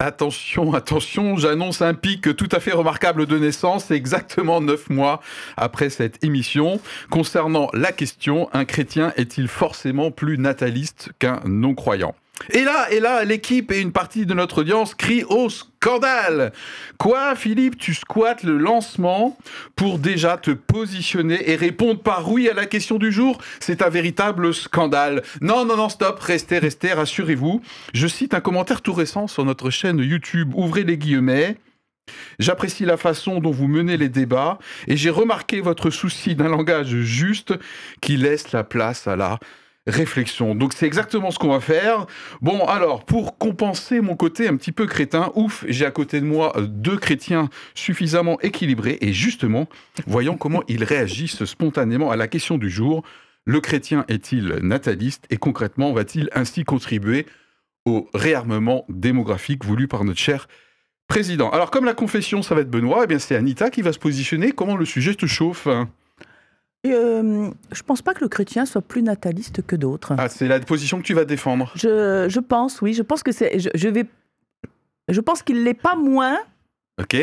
Attention, attention, j'annonce un pic tout à fait remarquable de naissance, exactement neuf mois après cette émission. Concernant la question, un chrétien est-il forcément plus nataliste qu'un non-croyant? Et là, et là, l'équipe et une partie de notre audience crient au scandale. Quoi, Philippe, tu squattes le lancement pour déjà te positionner et répondre par oui à la question du jour? C'est un véritable scandale. Non, non, non, stop, restez, restez, rassurez-vous. Je cite un commentaire tout récent sur notre chaîne YouTube. Ouvrez les guillemets. J'apprécie la façon dont vous menez les débats et j'ai remarqué votre souci d'un langage juste qui laisse la place à la réflexion. Donc c'est exactement ce qu'on va faire. Bon, alors, pour compenser mon côté un petit peu crétin, ouf, j'ai à côté de moi euh, deux chrétiens suffisamment équilibrés et justement, voyons comment ils réagissent spontanément à la question du jour. Le chrétien est-il nataliste et concrètement va-t-il ainsi contribuer au réarmement démographique voulu par notre cher président? Alors comme la confession, ça va être Benoît, eh bien c'est Anita qui va se positionner. Comment le sujet te chauffe euh, je pense pas que le chrétien soit plus nataliste que d'autres. Ah, c'est la position que tu vas défendre. Je, je pense, oui. Je pense que c'est. Je, je, vais. Je pense qu'il l'est pas moins. Ok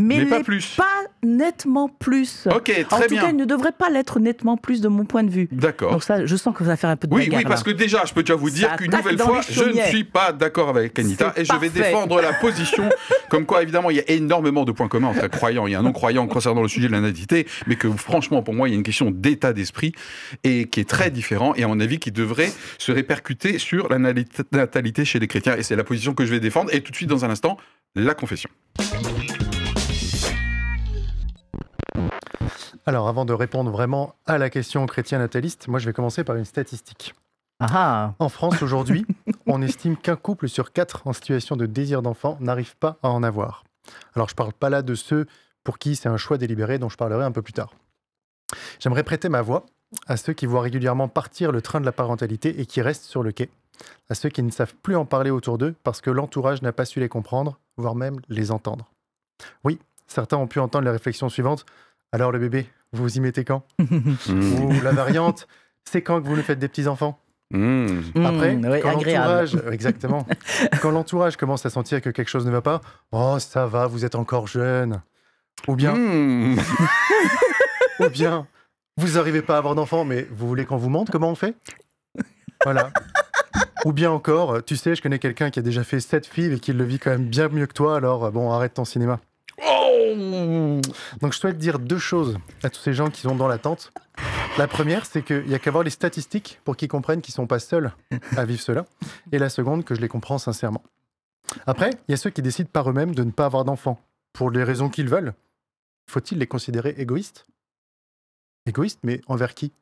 mais, pas plus. Pas nettement plus. Ok, très bien. En tout cas, il ne devrait pas l'être nettement plus de mon point de vue. D'accord. Donc ça, je sens que ça va faire un peu de Oui, oui, parce que déjà, je peux déjà vous dire qu'une nouvelle fois, je ne suis pas d'accord avec Anita et je vais défendre la position comme quoi, évidemment, il y a énormément de points communs entre croyants et un non-croyant concernant le sujet de la natalité, mais que franchement, pour moi, il y a une question d'état d'esprit et qui est très différent et à mon avis, qui devrait se répercuter sur la natalité chez les chrétiens. Et c'est la position que je vais défendre. Et tout de suite, dans un instant, la confession. Alors, avant de répondre vraiment à la question chrétien nataliste, moi je vais commencer par une statistique. Ah. En France aujourd'hui, on estime qu'un couple sur quatre en situation de désir d'enfant n'arrive pas à en avoir. Alors je ne parle pas là de ceux pour qui c'est un choix délibéré dont je parlerai un peu plus tard. J'aimerais prêter ma voix à ceux qui voient régulièrement partir le train de la parentalité et qui restent sur le quai, à ceux qui ne savent plus en parler autour d'eux parce que l'entourage n'a pas su les comprendre, voire même les entendre. Oui, certains ont pu entendre les réflexions suivantes. Alors le bébé, vous vous y mettez quand? Ou la variante, c'est quand que vous nous faites des petits-enfants? Mmh. Après, mmh, quand l'entourage, exactement, quand l'entourage commence à sentir que quelque chose ne va pas, oh ça va, vous êtes encore jeune. Ou bien, Mmh. ou bien, vous n'arrivez pas à avoir d'enfants, mais vous voulez qu'on vous montre comment on fait? Voilà. Ou bien encore, tu sais, je connais quelqu'un qui a déjà fait sept filles et qui le vit quand même bien mieux que toi, alors bon, arrête ton cinéma. Oh Donc je souhaite dire deux choses à tous ces gens qui sont dans l'attente. La première, c'est qu'il n'y a qu'à voir les statistiques pour qu'ils comprennent qu'ils ne sont pas seuls à vivre cela. Et la seconde, que je les comprends sincèrement. Après, il y a ceux qui décident par eux-mêmes de ne pas avoir d'enfants, pour les raisons qu'ils veulent. Faut-il les considérer égoïstes? Égoïstes, mais envers qui?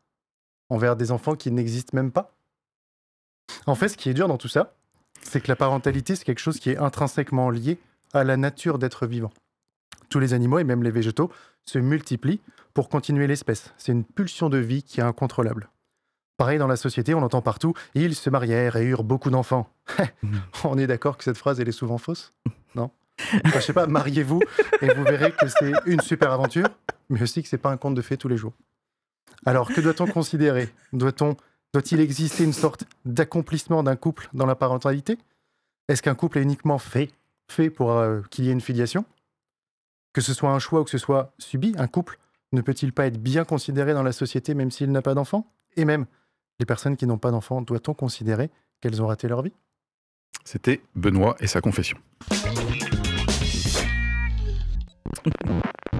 Envers des enfants qui n'existent même pas? En fait, ce qui est dur dans tout ça, c'est que la parentalité, c'est quelque chose qui est intrinsèquement lié à la nature d'être vivant. Tous les animaux et même les végétaux se multiplient pour continuer l'espèce. C'est une pulsion de vie qui est incontrôlable. Pareil dans la société, on entend partout ils se marièrent et eurent beaucoup d'enfants. on est d'accord que cette phrase elle est souvent fausse? Non? Enfin, Je sais pas, mariez-vous et vous verrez que c'est une super aventure, mais aussi que c'est pas un conte de fées tous les jours. Alors que doit-on considérer? Doit-on doit-il exister une sorte d'accomplissement d'un couple dans la parentalité? Est-ce qu'un couple est uniquement fait fait pour euh, qu'il y ait une filiation? Que ce soit un choix ou que ce soit subi, un couple ne peut-il pas être bien considéré dans la société même s'il n'a pas d'enfant? Et même, les personnes qui n'ont pas d'enfant, doit-on considérer qu'elles ont raté leur vie? C'était Benoît et sa confession.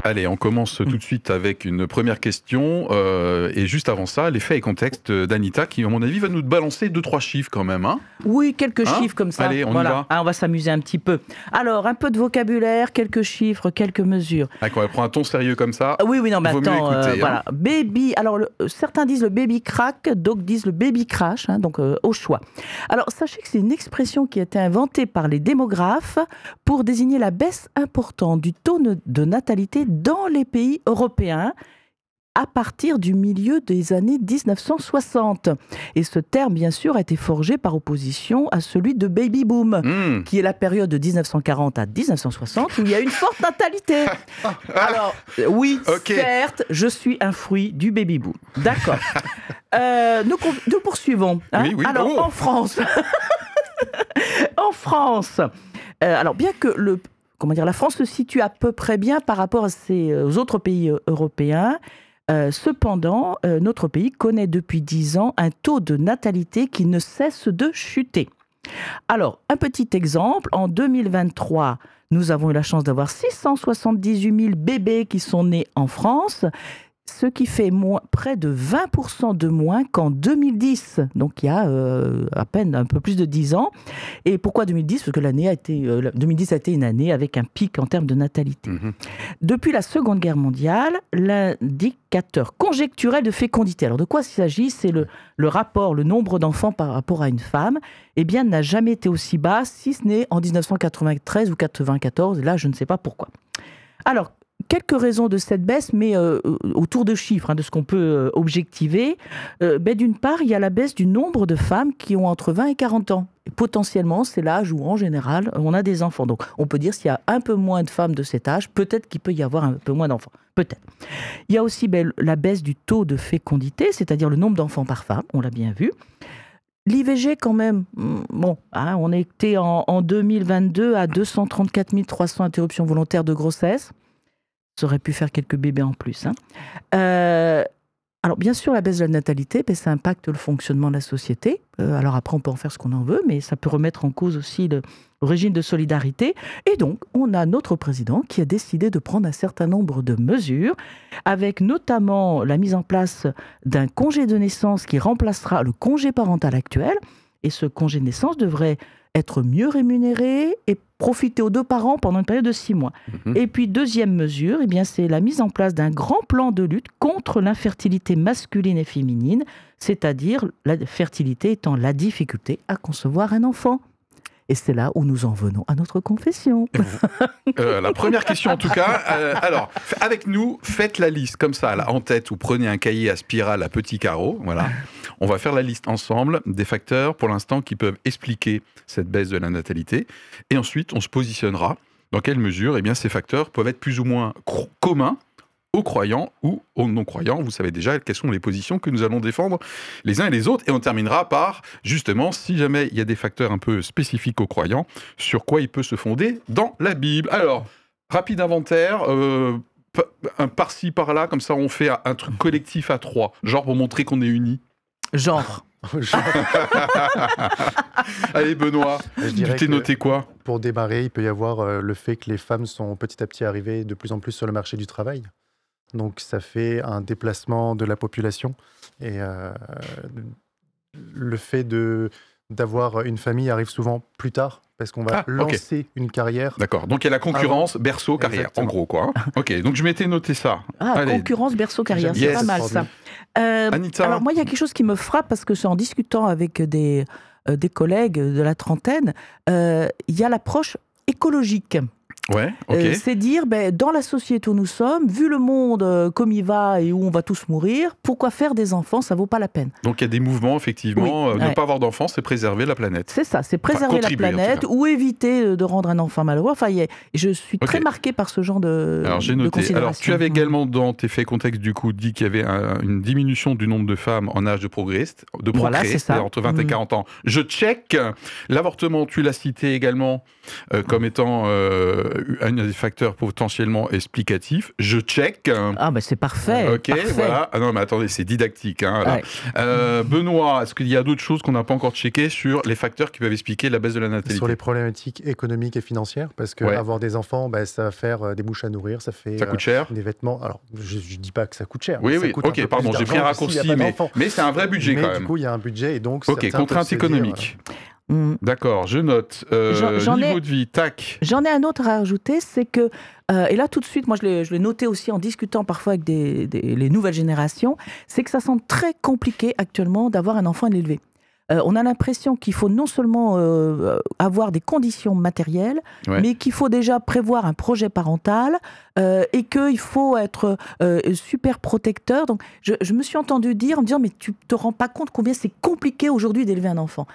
Allez, on commence tout de suite avec une première question. euh, et juste avant ça, les faits et contextes d'Anita, qui, à mon avis, va nous balancer deux, trois chiffres quand même. Hein Oui, quelques Hein chiffres comme ça. Allez, on y va. Ah, on va s'amuser un petit peu. Alors, un peu de vocabulaire, quelques chiffres, quelques mesures. Ah, quand elle prend un ton sérieux comme ça, Oui, oui, non, mais attends, écouter, hein. voilà. Baby, alors le- euh, certains disent le baby crack, d'autres disent le baby crash, donc euh, au choix. Alors sachez que c'est une expression qui a été inventée par les démographes pour désigner la baisse importante du taux de natalité dans les pays européens à partir du milieu des années 1960. Et ce terme, bien sûr, a été forgé par opposition à celui de baby boom hmm, qui est la période de 1940 à 1960 où il y a une forte natalité. Alors, euh, oui, Ok. certes, je suis un fruit du baby boom. D'accord. Euh, nous, poursuivons. hein. Oui, oui, Alors, oh. en France, en France, alors, bien que le, comment dire, la France se situe à peu près bien par rapport à ses, aux autres pays européens, cependant, notre pays connaît depuis 10 ans un taux de natalité qui ne cesse de chuter. Alors, un petit exemple, en 2023, nous avons eu la chance d'avoir 678 000 bébés qui sont nés en France ce qui fait près de 20% de moins qu'en 2010, donc il y a euh, à peine un peu plus de 10 ans. Et pourquoi 2010 Parce que l'année a été, 2010 euh, a été une année avec un pic en termes de natalité. Mhm. Depuis la Seconde Guerre mondiale, l'indicateur conjecturel de fécondité, alors de quoi s'agit? C'est le, le rapport, le nombre d'enfants par rapport à une femme, eh bien, n'a jamais été aussi bas, si ce n'est en 1993 ou 94, là je ne sais pas pourquoi. Alors, quelques raisons de cette baisse, mais euh, euh, autour de chiffres, hein, de ce qu'on peut euh, objectiver. Ben, d'une part, il y a la baisse du nombre de femmes qui ont entre 20 et 40 ans. potentiellement, c'est l'âge où, en général, on a des enfants. Donc, on peut dire s'il y a un peu moins de femmes de cet âge, peut-être qu'il peut y avoir un peu moins d'enfants. Peut-être. Il y a aussi ben, la baisse du taux de fécondité, c'est-à-dire le nombre d'enfants par femme, on l'a bien vu. L'IVG, quand même, hmm, bon, hein, on était en 2022 à 234 300 interruptions volontaires de grossesse. Ça aurait pu faire quelques bébés en plus. Hein. Euh, alors bien sûr, la baisse de la natalité, ben, ça impacte le fonctionnement de la société. Euh, alors après, on peut en faire ce qu'on en veut, mais ça peut remettre en cause aussi le, régime de solidarité. Et donc, on a notre président qui a décidé de prendre un certain nombre de mesures, avec notamment la mise en place d'un congé de naissance qui remplacera le congé parental actuel. Et ce congé de naissance devrait être mieux rémunéré et profiter aux deux parents pendant une période de six mois. Mhm. Et puis, deuxième mesure, eh bien, c'est la mise en place d'un grand plan de lutte contre l'infertilité masculine et féminine, c'est-à-dire la fertilité étant la difficulté à concevoir un enfant. Et c'est là où nous en venons à notre confession. Euh, la première question en tout cas. Euh, alors, avec nous, faites la liste comme ça, là, en tête, ou prenez un cahier à spirale à petits carreaux. Voilà. On va faire la liste ensemble des facteurs, pour l'instant, qui peuvent expliquer cette baisse de la natalité. Et ensuite, on se positionnera dans quelle mesure eh bien, ces facteurs peuvent être plus ou moins communs aux croyants ou aux non-croyants. Vous savez déjà quelles sont les positions que nous allons défendre les uns et les autres. Et on terminera par, justement, si jamais il y a des facteurs un peu spécifiques aux croyants, sur quoi il peut se fonder dans la Bible. Alors, rapide inventaire. Euh, un par-ci, par-là, comme ça on fait un truc collectif à trois, genre pour montrer qu'on est unis. Genre. Allez Benoît, tu t'es noté quoi? Pour démarrer, il peut y avoir euh, le fait que les femmes sont petit à petit arrivées de plus en plus sur le marché du travail. Donc ça fait un déplacement de la population. Et euh, le fait de d'avoir une famille arrive souvent plus tard parce qu'on va ah, lancer une carrière. D'accord. Donc il y a la concurrence berceau carrière en gros quoi. ok. Donc je m'étais noté ça. Ah concurrence berceau carrière, c'est pas mal ça. Euh, alors moi il y a quelque chose qui me frappe parce que c'est en discutant avec des euh, des collègues de la trentaine, il y a l'approche écologique. Ouais, euh, c'est dire, ben, dans la société où nous sommes, vu le monde euh, comme il va et où on va tous mourir, pourquoi faire des enfants Ça vaut pas la peine. Donc il y a des mouvements, effectivement. Euh, ne pas avoir d'enfants, c'est préserver la planète. C'est ça, c'est préserver la planète ou éviter de rendre un enfant malheureux. Enfin, je suis très marqué par ce genre de. Alors j'ai noté. Alors tu avais également dans tes faits contexte du coup dit qu'il y avait une diminution du nombre de femmes en âge de progrès, de progrès, ça. entre 20 et 40 mm. ans. Je check. L'avortement, tu l'as cité également comme étant un des facteurs potentiellement explicatifs. Je check. Ah, bah c'est parfait. Ok, voilà. Ah non, mais attendez, c'est didactique. Hein, euh, Benoît, est-ce qu'il y a d'autres choses qu'on n'a pas encore checkées sur les facteurs qui peuvent expliquer la baisse de la natalité? Sur les problématiques économiques et financières, parce que avoir des enfants, bah, ça va faire euh, des bouches à nourrir, ça fait ça coûte cher? Euh, des vêtements. Alors, je ne dis pas que ça coûte cher. Oui, oui, ok, pardon, j'ai pris un raccourci, mais, mais c'est un vrai budget mais quand même. Du coup, il y a un budget et donc. Ok, contrainte économique. Mm. D'accord, je note. Euh, J'en niveau ai, de vie, tac. J'en ai un autre à ajouter, c'est que, euh, et là tout de suite, moi je l'ai noté aussi en discutant parfois avec des, les nouvelles générations, c'est que ça semble très compliqué actuellement d'avoir un enfant et de l'élever. Euh, on a l'impression qu'il faut non seulement euh, avoir des conditions matérielles, mais qu'il faut déjà prévoir un projet parental euh, et qu'il faut être super protecteur. Donc, je, je, me suis entendu dire, en me disant, mais tu te rends pas compte combien c'est compliqué aujourd'hui d'élever un enfant.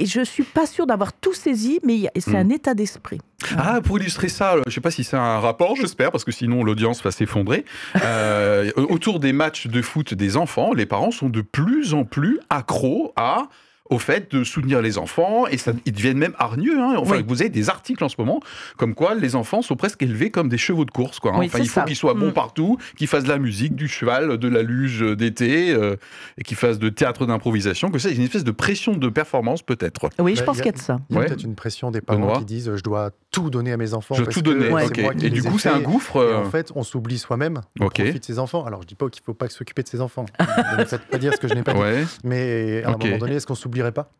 Et je suis pas sûre d'avoir tout saisi, mais c'est hmm. un état d'esprit. Ah, pour illustrer ça, je ne sais pas si c'est un rapport, j'espère, parce que sinon l'audience va s'effondrer. Euh, autour des matchs de foot des enfants, les parents sont de plus en plus accros à au fait de soutenir les enfants et ça, ils deviennent même hargneux. Hein. Enfin, Oui. vous avez des articles en ce moment comme quoi les enfants sont presque élevés comme des chevaux de course. Quoi, hein. Oui, enfin, c'est il faut qu'ils soient bons Mm. partout, qu'ils fassent de la musique, du cheval, de la luge d'été euh, et qu'ils fassent de théâtre d'improvisation. Que ça, il y a une espèce de pression de performance peut-être. Oui, je Bah, pense qu'il y a de ça. Il y a Ouais. peut-être une pression des parents Benoît qui disent je dois tout donner à mes enfants. Je parce tout donner. Ouais. c'est ok. moi qui Et du coup, c'est un gouffre. Et euh, en fait, on s'oublie soi-même au Ok. profit de ses enfants. Alors, je dis pas qu'il faut pas s'occuper de ses enfants. ne me faites pas dire ce que je n'ai pas dit. ouais. Mais à un moment donné, est-ce qu'on s'oublierait pas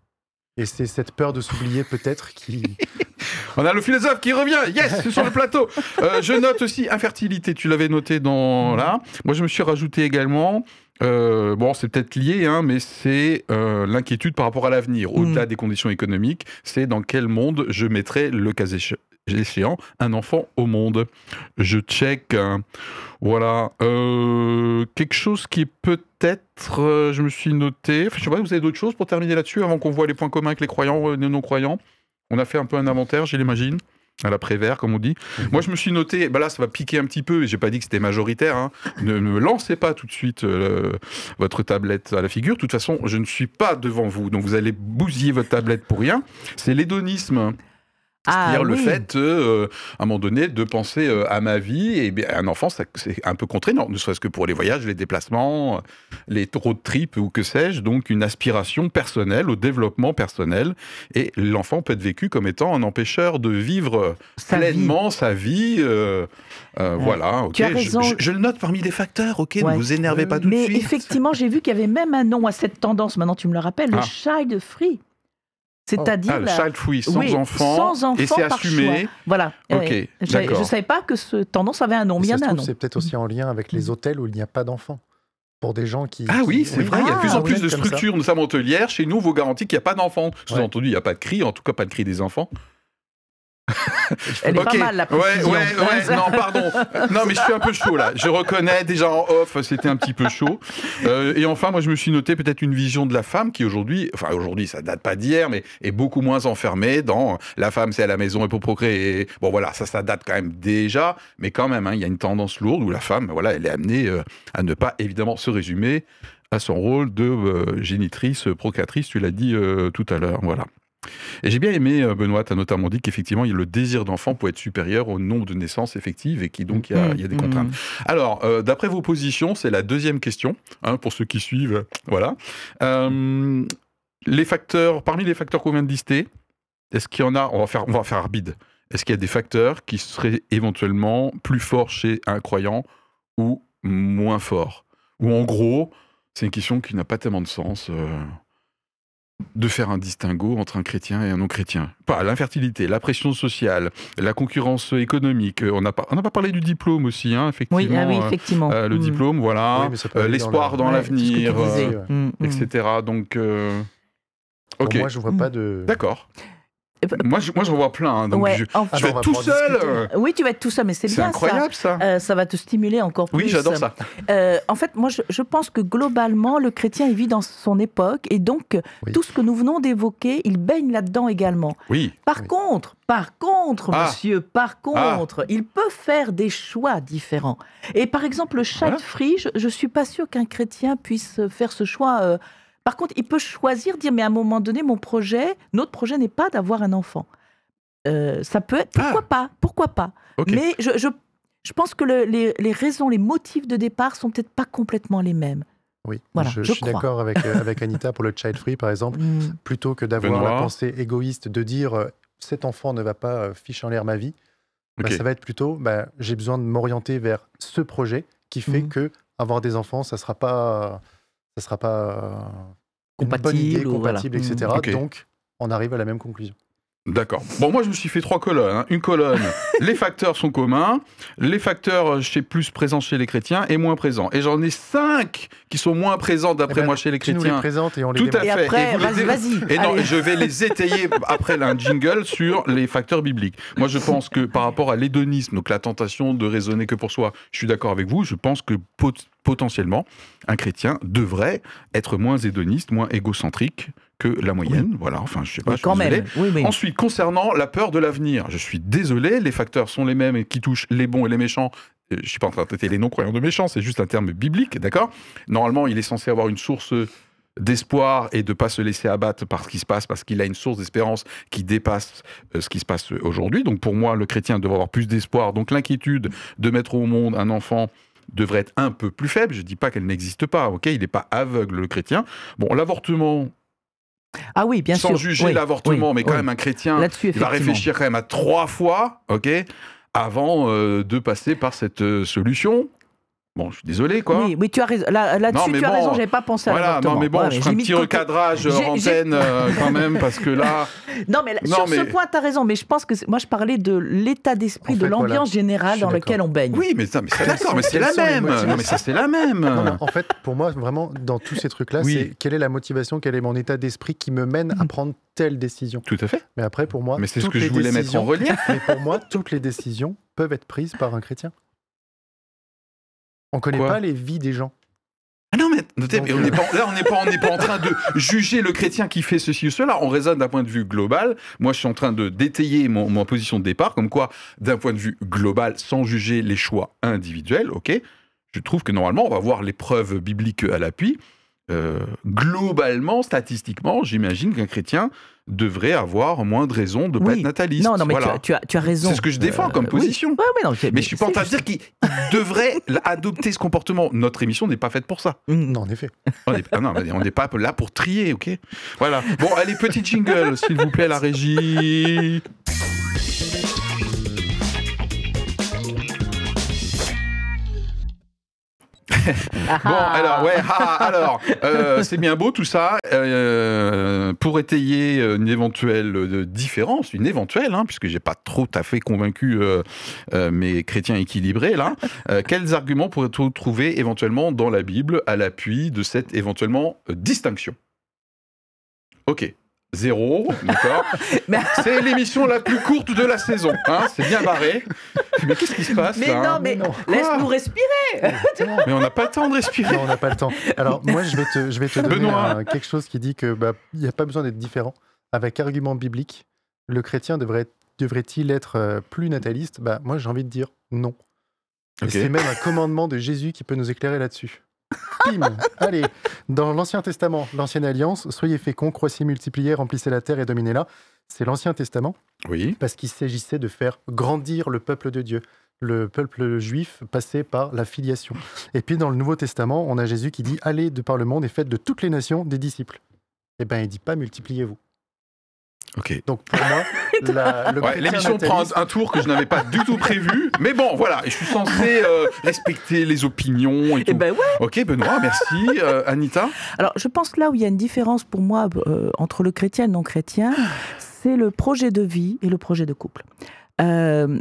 Et c'est cette peur de s'oublier peut-être qui. On a le philosophe qui revient. Yes, sur le plateau. Euh, je note aussi infertilité. Tu l'avais noté dans là. Moi, je me suis rajouté également. euh, bon, c'est peut-être lié, hein, mais c'est euh, l'inquiétude par rapport à l'avenir. Au-delà des conditions économiques, c'est dans quel monde je mettrai le cas éche- échéant un enfant au monde. Je check. hein. voilà. Euh, quelque chose qui peut-être. euh, je me suis noté. Enfin, je sais pas, vous avez d'autres choses pour terminer là-dessus avant qu'on voit les points communs avec les croyants et les non-croyants? On a fait un peu un inventaire, je l'imagine, à l'après-vert, comme on dit. Moi, je me suis noté, bah là, ça va piquer un petit peu, j'ai pas dit que c'était majoritaire. hein. Ne, ne me lancez pas tout de suite euh, votre tablette à la figure. De toute façon, je ne suis pas devant vous, donc vous allez bousiller votre tablette pour rien. C'est l'hédonisme. Ah, C'est-à-dire le oui. fait, euh, à un moment donné, de penser euh, à ma vie. Et bien, un enfant, c'est un peu contraignant, ne serait-ce que pour les voyages, les déplacements, euh, les road trips ou que sais-je. Donc, une aspiration personnelle au développement personnel. Et l'enfant peut être vécu comme étant un empêcheur de vivre Sa vie. pleinement sa vie. euh, euh, Ouais. Voilà, ok. Tu as Je- raison. Je, je le note parmi les facteurs, ok. Ouais. Ne vous énervez pas tout de Mais suite. effectivement, j'ai vu qu'il y avait même un nom à cette tendance, maintenant tu me le rappelles, Ah. le child free. C'est-à-dire. Ah, le la- child free, sans Oui, enfant, sans enfant et c'est par assumé. choix. Voilà. Je ne savais pas que ce tendance avait un nom, mais il y en a un nom. c'est peut-être aussi en lien avec les hôtels où il n'y a pas d'enfants. Pour des gens qui. Ah oui, c'est vrai, il y a de plus en plus de structures, notamment hôtelières. Chez nous, vous garantit qu'il n'y a pas d'enfants. Sous-entendu, il n'y a pas de cri, en tout cas pas de cri des enfants. Elle est pas mal, la Ouais, ouais, ouais, non, pardon. Non, mais je suis un peu chaud là. Je reconnais déjà en off, c'était un petit peu chaud. Euh, et enfin, moi, je me suis noté peut-être une vision de la femme qui aujourd'hui, enfin aujourd'hui, ça date pas d'hier, mais est beaucoup moins enfermée dans la femme, c'est à la maison et pour procréer. Bon, voilà, ça, ça date quand même déjà, mais quand même, hein, il y a une tendance lourde où la femme, voilà, elle est amenée euh, à ne pas évidemment se résumer à son rôle de euh, génitrice, procréatrice. Tu l'as dit tout à l'heure, voilà. Et j'ai bien aimé, euh, Benoît, tu as notamment dit qu'effectivement, il y a le désir d'enfant peut être supérieur au nombre de naissances effectives et qui donc il y a, y a des contraintes. mmh. Alors, euh, d'après vos positions, c'est la deuxième question, hein, pour ceux qui suivent. Voilà. Euh, les facteurs, parmi les facteurs qu'on vient de lister, est-ce qu'il y en a, on va faire, on va faire arbitre, est-ce qu'il y a des facteurs qui seraient éventuellement plus forts chez un croyant ou moins forts? Ou en gros, c'est une question qui n'a pas tellement de sens. euh, de faire un distinguo entre un chrétien et un non-chrétien. Pas l'infertilité, la pression sociale, la concurrence économique. euh, On n'a pas, on n'a pas parlé du diplôme aussi, hein, effectivement. Oui, ah oui, euh, effectivement. euh, le Mm. diplôme, voilà, Oui, mais ça peut euh, aller dans l'espoir la- dans Ouais, l'avenir, euh, ouais. Mm, mm. etc. Donc, euh, Pour moi, je vois pas de. d'accord. Moi, je, moi, j'en vois plein. hein, donc, Ouais, je, en- Ah je vais on va être tout seul. discuter. euh, Oui, tu vas être tout ça, mais c'est C'est bien incroyable, ça. ça. Euh, ça va te stimuler encore plus. oui, j'adore ça. Euh, en fait, moi, je, je pense que globalement, le chrétien, il vit dans son époque, et donc Oui. tout ce que nous venons d'évoquer, il baigne là-dedans également. Oui, Par Oui. contre, par contre, Ah. monsieur, par contre, il peut faire des choix différents. Et par exemple, le child Voilà. free, je, je suis pas sûre qu'un chrétien puisse faire ce choix. Par contre, il peut choisir, dire, mais à un moment donné, mon projet, notre projet n'est pas d'avoir un enfant. Euh, ça peut être, pourquoi pas, pourquoi pas. Mais je, je, je pense que le- les, les raisons, les motifs de départ sont peut-être pas complètement les mêmes. Oui, Voilà, je, je suis d'accord avec, euh, avec Anita pour le child free, par exemple. Mm. Plutôt que d'avoir la pensée égoïste de dire euh, cet enfant ne va pas euh, ficher en l'air ma vie, bah, ça va être plutôt bah, j'ai besoin de m'orienter vers ce projet qui fait Mhm. que avoir des enfants, ça sera pas, ça sera pas euh, une bonne Compatible idée, ou voilà. compatible, etc. Ok. Donc, on arrive à la même conclusion. D'accord. Bon, moi, je me suis fait trois colonnes. hein. Une colonne, les facteurs sont communs, les facteurs euh, chez plus présents chez les chrétiens et moins présents. Et j'en ai cinq qui sont moins présents d'après Eh ben, moi chez les Tu nous les chrétiens. présentes et on les Tout à démontre. Fait. après, Et les vas-y, vas-y. Et non, allez. je vais les étayer après un jingle sur les facteurs bibliques. Moi, je pense que par rapport à l'hédonisme, donc la tentation de raisonner que pour soi, je suis d'accord avec vous. Je pense que pot- potentiellement, un chrétien devrait être moins hédoniste, moins égocentrique que la moyenne. Voilà, enfin, je sais pas. Oui, je suis quand désolé. même. Oui. Ensuite, concernant la peur de l'avenir, je suis désolé, les facteurs sont les mêmes et qui touchent les bons et les méchants. Euh, Je suis pas en train de traiter les non-croyants de méchants, c'est juste un terme biblique, d'accord? Normalement, il est censé avoir une source d'espoir et de pas se laisser abattre par ce qui se passe, parce qu'il a une source d'espérance qui dépasse euh, ce qui se passe aujourd'hui. Donc pour moi, le chrétien devrait avoir plus d'espoir. Donc l'inquiétude de mettre au monde un enfant devrait être un peu plus faible. Je dis pas qu'elle n'existe pas, ok? Il n'est pas aveugle, le chrétien. Bon, l'avortement, Ah oui, bien sans sûr. juger Oui, l'avortement, oui, mais quand oui. même un chrétien, il va réfléchir quand même à trois fois, ok Avant euh, de passer par cette euh, solution. Bon, je suis désolé, quoi. Oui, oui, tu as raison. Là, mais tu as bon, raison, j'avais pas pensé à Voilà, non mais bon, Ouais, je ferai un petit recadrage j'ai- antenne euh, quand même, parce que là, Non, mais là, Non, sur mais- ce point, tu as raison. Mais je pense que moi, je parlais de l'état d'esprit, En de voilà. l'ambiance générale dans laquelle on baigne. oui, mais, ça, mais c'est d'accord, mais c'est la même. Non, mais ça, c'est la même. Non, en fait, pour moi, vraiment, dans tous ces trucs-là, Oui. c'est quelle est la motivation, quel est mon état d'esprit qui me mène à prendre telle décision. Tout à fait. Mais après, pour moi, Mais c'est ce que je voulais mettre en relief. Mais pour moi, toutes les décisions peuvent être prises par un chrétien. On connaît Quoi pas les vies des gens. Ah non, mais notez, Donc, mais on pas, là, on n'est pas, on n'est pas en train de juger le chrétien qui fait ceci ou cela. On raisonne d'un point de vue global. Moi, je suis en train de détailler mon, mon position de départ, comme quoi, d'un point de vue global, sans juger les choix individuels, ok, je trouve que normalement, on va voir les preuves bibliques à l'appui. Euh, globalement, statistiquement, j'imagine qu'un chrétien devrait avoir moins de raisons de ne pas Oui. être nataliste. Non, non, mais Voilà. tu, as, tu as- raison. C'est ce que je défends Euh, comme oui. position. Ouais, ouais, non, Mais je suis pas en train de dire qu'il il devrait adopter ce comportement. Notre émission n'est pas faite pour ça. Mm. Non, en effet. Ah mais on n'est pas là pour trier, ok? Voilà. Bon, allez, petit jingle, s'il vous plaît, la régie. Bon, ah. alors, ouais, ah, alors, euh, c'est bien beau tout ça. Euh, pour étayer une éventuelle euh, différence, une éventuelle, hein, puisque j'ai pas trop à fait convaincu euh, euh, mes chrétiens équilibrés là, euh, quels arguments pourrait-on trouver éventuellement dans la Bible à l'appui de cette éventuellement euh, distinction? Ok. Zéro, d'accord. Mais- C'est l'émission la plus courte de la saison, hein, c'est bien barré. Mais qu'est-ce qui se passe Mais là, hein non, mais non. laisse-nous respirer. Mais on n'a pas le temps de respirer. Non, on n'a pas le temps. Alors, moi, je vais te, je vais te donner Benoît. un- quelque chose qui dit que bah, il n'y a pas besoin d'être différent. Avec argument biblique, le chrétien devrait, devrait-il être euh, plus nataliste? Bah, Moi, j'ai envie de dire non. Et c'est même un commandement de Jésus qui peut nous éclairer là-dessus. Allez, dans l'Ancien Testament, l'Ancienne Alliance, soyez féconds, croissez, multipliez, remplissez la terre et dominez-la. C'est l'Ancien Testament Oui. parce qu'il s'agissait de faire grandir le peuple de Dieu. Le peuple juif passait par la filiation. Et puis dans le Nouveau Testament, on a Jésus qui dit Allez de par le monde et faites de toutes les nations des disciples. Eh bien, il dit pas multipliez-vous. Ok. Donc pour moi, Ouais, L'émission prend un, un tour que je n'avais pas du tout prévu. Mais bon, voilà, je suis censé euh, respecter les opinions et tout. Eh ben ouais. Ok, Benoît, merci. Euh, Anita Alors, je pense que là où il y a une différence pour moi euh, entre le chrétien et le non-chrétien, c'est le projet de vie et le projet de couple. Euh,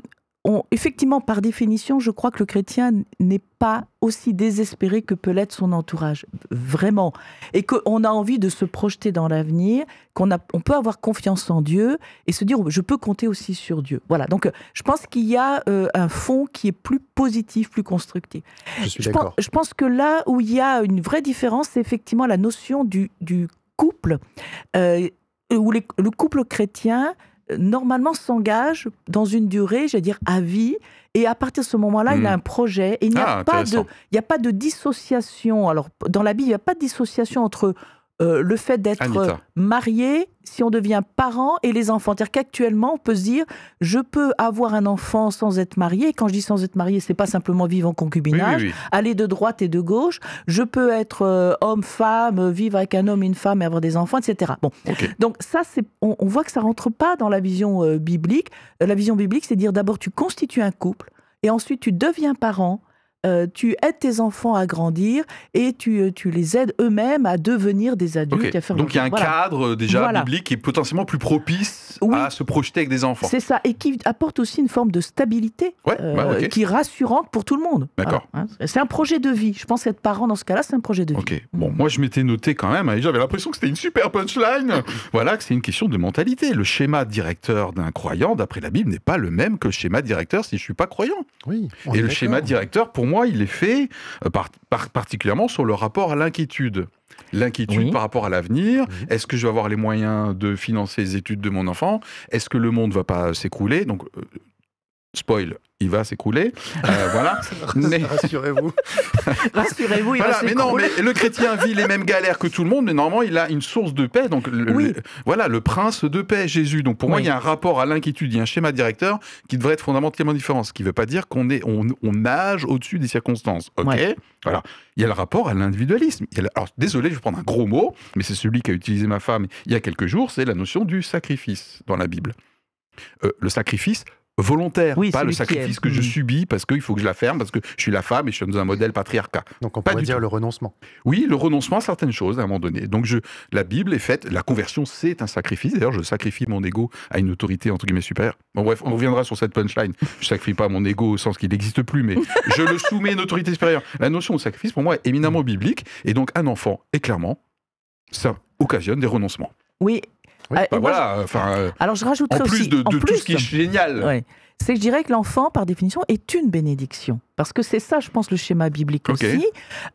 on- effectivement, par définition, je crois que le chrétien n'est pas aussi désespéré que peut l'être son entourage, vraiment. Et qu'on a envie de se projeter dans l'avenir, qu'on on peut avoir confiance en Dieu et se dire, je peux compter aussi sur Dieu. Voilà, donc je pense qu'il y a euh, un fond qui est plus positif, plus constructif. Je suis pense, d'accord. je pense que là où il y a une vraie différence, c'est effectivement la notion du, du couple, euh, où les- le couple chrétien, normalement, s'engage dans une durée, j'allais dire, à vie. Et à partir de ce moment-là, il Hmm. a un projet. Et il n'y a, Ah, pas de, intéressant. il n'y a pas de dissociation. Alors, dans la Bible, il n'y a pas de dissociation entre euh, le fait d'être marié, si on devient parent, et les enfants. C'est-à-dire qu'actuellement, on peut se dire, je peux avoir un enfant sans être marié. Quand je dis sans être marié, c'est pas simplement vivre en concubinage oui, oui. aller de droite et de gauche. Je peux être euh, homme, femme, euh, vivre avec un homme et une femme et avoir des enfants, etc. Bon, donc ça, c'est, on, on voit que ça rentre pas dans la vision euh, biblique. La vision biblique, c'est dire d'abord tu constitues un couple et ensuite tu deviens parent. Euh, tu aides tes enfants à grandir et tu, euh, tu les aides eux-mêmes à devenir des adultes. Ok. et à faire Donc il y a un voilà. cadre euh, déjà Voilà. biblique qui est potentiellement plus propice Oui. à se projeter avec des enfants. C'est ça, et qui apporte aussi une forme de stabilité Ouais, euh, qui est rassurante pour tout le monde. D'accord. Voilà, hein. C'est un projet de vie. Je pense qu'être parent dans ce cas-là, c'est un projet de vie. Ok. Bon, moi je m'étais noté quand même, et j'avais l'impression que c'était une super punchline. voilà, que c'est une question de mentalité. Le schéma directeur d'un croyant, d'après la Bible, n'est pas le même que le schéma directeur si je suis pas croyant. Oui. Et le schéma directeur, pour moi, il est fait euh, par- par- particulièrement sur le rapport à l'inquiétude. L'inquiétude Oui. par rapport à l'avenir. Oui. Est-ce que je vais avoir les moyens de financer les études de mon enfant? Est-ce que le monde va pas s'écrouler? Donc, euh, spoil, il va s'écrouler. Euh, voilà. Mais- Rassurez-vous. Rassurez-vous, il Voilà, va mais non, mais le chrétien vit les mêmes galères que tout le monde, mais normalement, il a une source de paix. Donc, le- Oui. le- voilà, le prince de paix, Jésus. Donc, pour moi, il y a un rapport à l'inquiétude, il y a un schéma directeur qui devrait être fondamentalement différent. Ce qui ne veut pas dire qu'on est, on, on nage au-dessus des circonstances. Ok. Ouais. Voilà. Il y a le rapport à l'individualisme. Alors, désolé, je vais prendre un gros mot, mais c'est celui qu'a utilisé ma femme il y a quelques jours. C'est la notion du sacrifice dans la Bible. Euh, le sacrifice volontaire, Oui, pas le sacrifice est- que je Mhm. subis parce qu'il faut que je la ferme, parce que je suis la femme et je suis dans un modèle patriarcat. Donc on Pas pourrait du dire tout. le renoncement. Oui, le renoncement à certaines choses à un moment donné. Donc je, la Bible est faite, la conversion c'est un sacrifice. D'ailleurs, je sacrifie mon ego à une autorité entre guillemets supérieure. Bon bref, on reviendra sur cette punchline. Je sacrifie pas mon ego au sens qu'il n'existe plus, mais je le soumets à une autorité supérieure. La notion de sacrifice pour moi est éminemment biblique et donc un enfant est clairement ça occasionne des renoncements. Oui. Oui, Ah, Bah moi, voilà, enfin euh, je- Alors je rajouterais en plus aussi, de, en tout ce qui est génial. Ouais. C'est que je dirais que l'enfant, par définition, est une bénédiction. Parce que c'est ça, je pense, le schéma biblique aussi.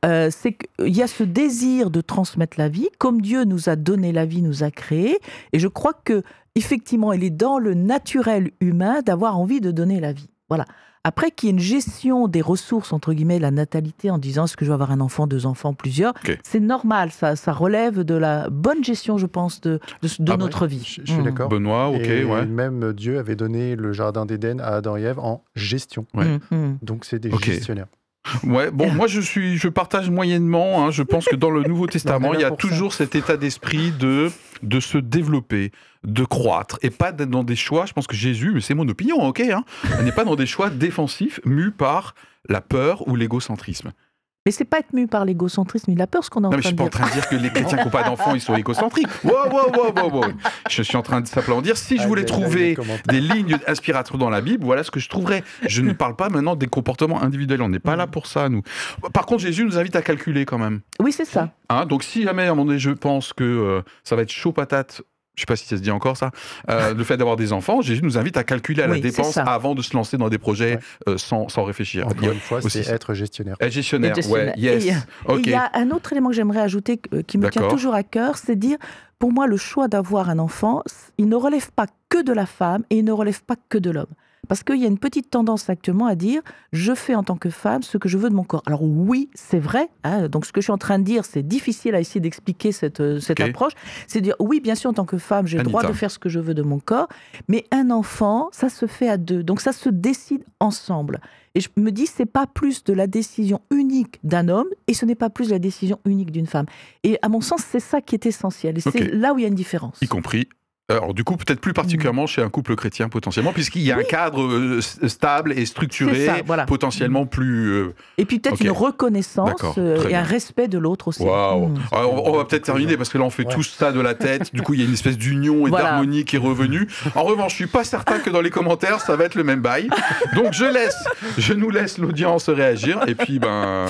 Euh, c'est qu'il y a ce désir de transmettre la vie, comme Dieu nous a donné la vie, nous a créé. Et je crois que effectivement, il est dans le naturel humain d'avoir envie de donner la vie. Voilà. Après qu'il y ait une gestion des ressources, entre guillemets, la natalité, en disant est-ce que je vais avoir un enfant, deux enfants, plusieurs, c'est normal. Ça, ça relève de la bonne gestion, je pense, de, de, de Ah bah, notre vie. Je, je suis Mm. d'accord. Benoît, ok, et ouais. même Dieu avait donné le jardin d'Éden à Adam et Ève en gestion. Ouais. Mm, mm. Donc c'est des gestionnaires. Ouais, bon, moi je suis, je partage moyennement. hein. je pense que dans le Nouveau Testament, il y a toujours cet état d'esprit de de se développer, de croître, et pas d'être dans des choix. Je pense que Jésus, mais c'est mon opinion, ok, hein, n'est pas dans des choix défensifs mus par la peur ou l'égocentrisme. Mais c'est pas être mu par l'égocentrisme ni la peur, ce qu'on est en Non, mais je train suis de pas en dire. train de dire que les chrétiens qui n'ont pas d'enfants, ils sont égocentriques. Wow, wow, wow, wow, wow. Je suis en train de simplement dire, si je voulais trouver des lignes inspiratoires dans la Bible, voilà ce que je trouverais. Je ne parle pas maintenant des comportements individuels. On n'est pas là pour ça, nous. Par contre, Jésus nous invite à calculer quand même. Oui, c'est ça. Hein, donc si jamais à un moment donné je pense que euh, ça va être chaud patate, je sais pas si ça se dit encore ça, euh, le fait d'avoir des enfants, Jésus nous invite à calculer à la Oui, dépense avant de se lancer dans des projets Ouais. euh, sans, sans réfléchir. Encore a une fois, aussi c'est être gestionnaire. être gestionnaire, Et gestionnaire. ouais, yes, Et, Et ok. il y a un autre élément que j'aimerais ajouter euh, qui me tient toujours à cœur, c'est dire, pour moi, le choix d'avoir un enfant, il ne relève pas que de la femme et il ne relève pas que de l'homme. Parce qu'il y a une petite tendance actuellement à dire, je fais en tant que femme ce que je veux de mon corps. Alors oui, c'est vrai. hein, donc ce que je suis en train de dire, c'est difficile à essayer d'expliquer cette, euh, cette approche. C'est dire, oui, bien sûr, en tant que femme, j'ai le droit de faire ce que je veux de mon corps. Mais un enfant, ça se fait à deux. Donc ça se décide ensemble. Et je me dis, c'est pas plus de la décision unique d'un homme et ce n'est pas plus de la décision unique d'une femme. Et à mon sens, c'est ça qui est essentiel. Et c'est là où il y a une différence. Y compris. Alors du coup, peut-être plus particulièrement chez un couple chrétien potentiellement, puisqu'il y a un cadre euh, stable et structuré, C'est ça, voilà. potentiellement plus. euh, Et puis peut-être une reconnaissance euh, et un respect de l'autre aussi. Waouh Mm. Alors, on, on va peut-être terminer parce que là on fait Ouais. tout ça de la tête. Du coup, il y a une espèce d'union et Voilà. d'harmonie qui est revenue. En revanche, je suis pas certain que dans les commentaires ça va être le même bail. Donc je laisse, je nous laisse l'audience réagir et puis ben.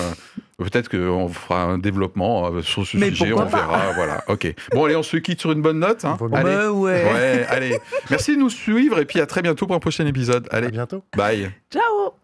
Peut-être qu'on fera un développement euh, sur ce Mais sujet, on verra. Voilà, ok. Bon, allez, on se quitte sur une bonne note. hein. Allez. Bah ouais. Ouais, allez. Merci de nous suivre et puis à très bientôt pour un prochain épisode. À Allez, bientôt. bye. Ciao